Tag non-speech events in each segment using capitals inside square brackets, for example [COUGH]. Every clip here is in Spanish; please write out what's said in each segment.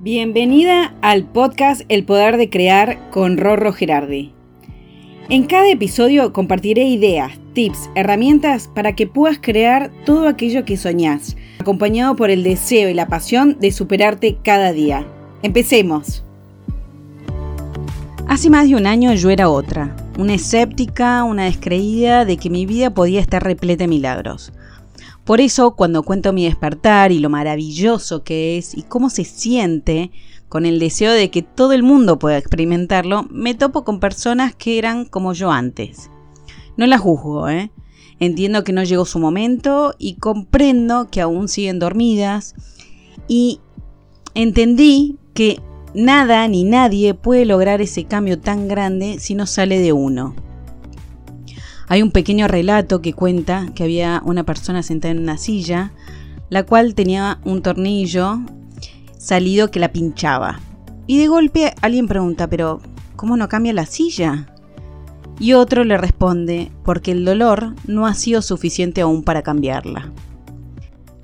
Bienvenida al podcast El Poder de Crear con Rorro Gerardi. En cada episodio compartiré ideas, tips, herramientas para que puedas crear todo aquello que soñás, acompañado por el deseo y la pasión de superarte cada día. Empecemos. Hace más de un año yo era otra, una escéptica, una descreída de que mi vida podía estar repleta de milagros. Por eso, cuando cuento mi despertar y lo maravilloso que es y cómo se siente, con el deseo de que todo el mundo pueda experimentarlo, me topo con personas que eran como yo antes. No las juzgo, ¿eh? Entiendo que no llegó su momento y comprendo que aún siguen dormidas. Y entendí que nada ni nadie puede lograr ese cambio tan grande si no sale de uno. Hay un pequeño relato que cuenta que había una persona sentada en una silla, la cual tenía un tornillo salido que la pinchaba. Y de golpe alguien pregunta, pero ¿cómo no cambia la silla? Y otro le responde, porque el dolor no ha sido suficiente aún para cambiarla.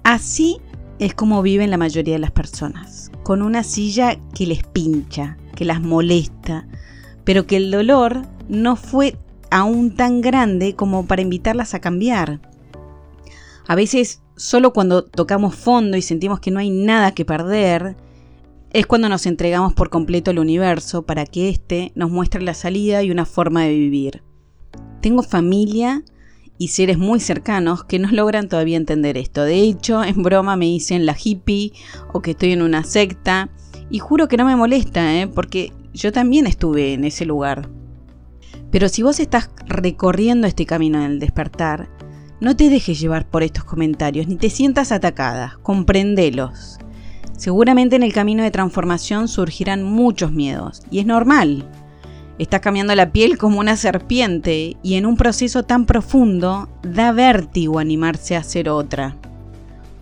Así es como viven la mayoría de las personas, con una silla que les pincha, que las molesta, pero que el dolor no fue aún tan grande como para invitarlas a cambiar. A veces, solo cuando tocamos fondo y sentimos que no hay nada que perder, es cuando nos entregamos por completo al universo para que éste nos muestre la salida y una forma de vivir. Tengo familia y seres muy cercanos que no logran todavía entender esto. De hecho, en broma me dicen la hippie o que estoy en una secta. Y juro que no me molesta, ¿eh? porque yo también estuve en ese lugar. Pero si vos estás recorriendo este camino del despertar, no te dejes llevar por estos comentarios, ni te sientas atacada, comprendelos. Seguramente en el camino de transformación surgirán muchos miedos, y es normal. Estás cambiando la piel como una serpiente, y en un proceso tan profundo da vértigo animarse a ser otra.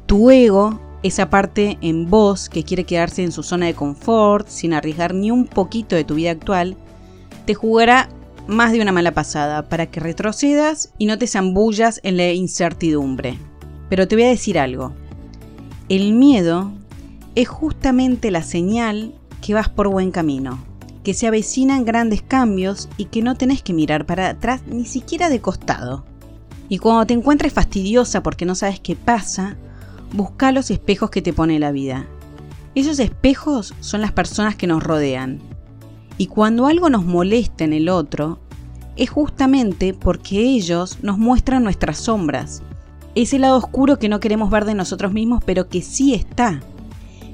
Tu ego, esa parte en vos que quiere quedarse en su zona de confort, sin arriesgar ni un poquito de tu vida actual, te jugará más de una mala pasada para que retrocedas y no te zambullas en la incertidumbre. Pero te voy a decir algo. El miedo es justamente la señal que vas por buen camino, que se avecinan grandes cambios y que no tenés que mirar para atrás ni siquiera de costado. Y cuando te encuentres fastidiosa porque no sabes qué pasa, busca los espejos que te pone la vida. Esos espejos son las personas que nos rodean, y cuando algo nos molesta en el otro, es justamente porque ellos nos muestran nuestras sombras, ese lado oscuro que no queremos ver de nosotros mismos, pero que sí está.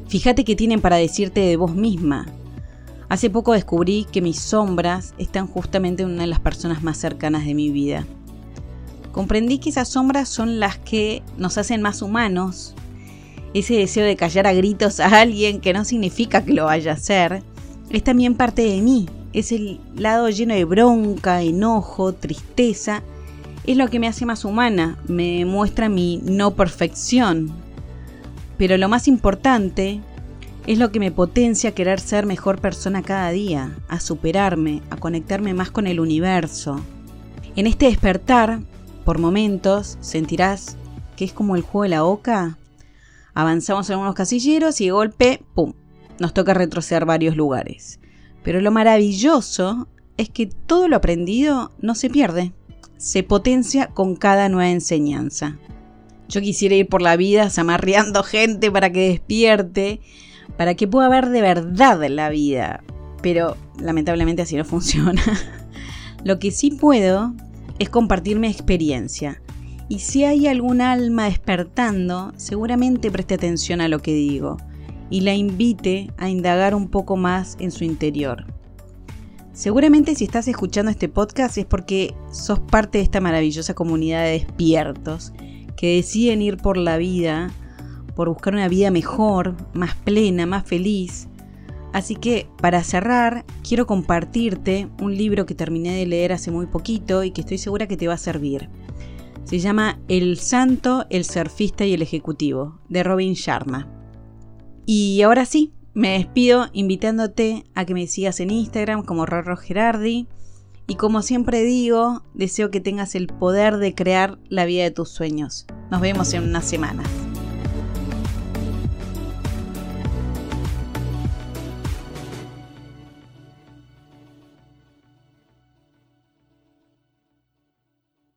Fíjate qué tienen para decirte de vos misma. Hace poco descubrí que mis sombras están justamente en una de las personas más cercanas de mi vida. Comprendí que esas sombras son las que nos hacen más humanos. Ese deseo de callar a gritos a alguien que no significa que lo vaya a hacer, es también parte de mí. Es el lado lleno de bronca, enojo, tristeza. Es lo que me hace más humana, me muestra mi no perfección. Pero lo más importante es lo que me potencia a querer ser mejor persona cada día, a superarme, a conectarme más con el universo. En este despertar, por momentos, sentirás que es como el juego de la oca. Avanzamos en unos casilleros y de golpe, ¡pum! Nos toca retroceder varios lugares. Pero lo maravilloso es que todo lo aprendido no se pierde, se potencia con cada nueva enseñanza. Yo quisiera ir por la vida zamarreando gente para que despierte, para que pueda ver de verdad la vida, pero lamentablemente así no funciona. [LAUGHS] Lo que sí puedo es compartir mi experiencia. Y si hay algún alma despertando, seguramente preste atención a lo que digo y la invite a indagar un poco más en su interior. Seguramente si estás escuchando este podcast es porque sos parte de esta maravillosa comunidad de despiertos que deciden ir por la vida, por buscar una vida mejor, más plena, más feliz. Así que para cerrar, quiero compartirte un libro que terminé de leer hace muy poquito y que estoy segura que te va a servir. Se llama El Santo, el Surfista y el Ejecutivo, de Robin Sharma. Y ahora sí, me despido invitándote a que me sigas en Instagram como Rorro Gerardi. Y como siempre digo, deseo que tengas el poder de crear la vida de tus sueños. Nos vemos en unas semanas.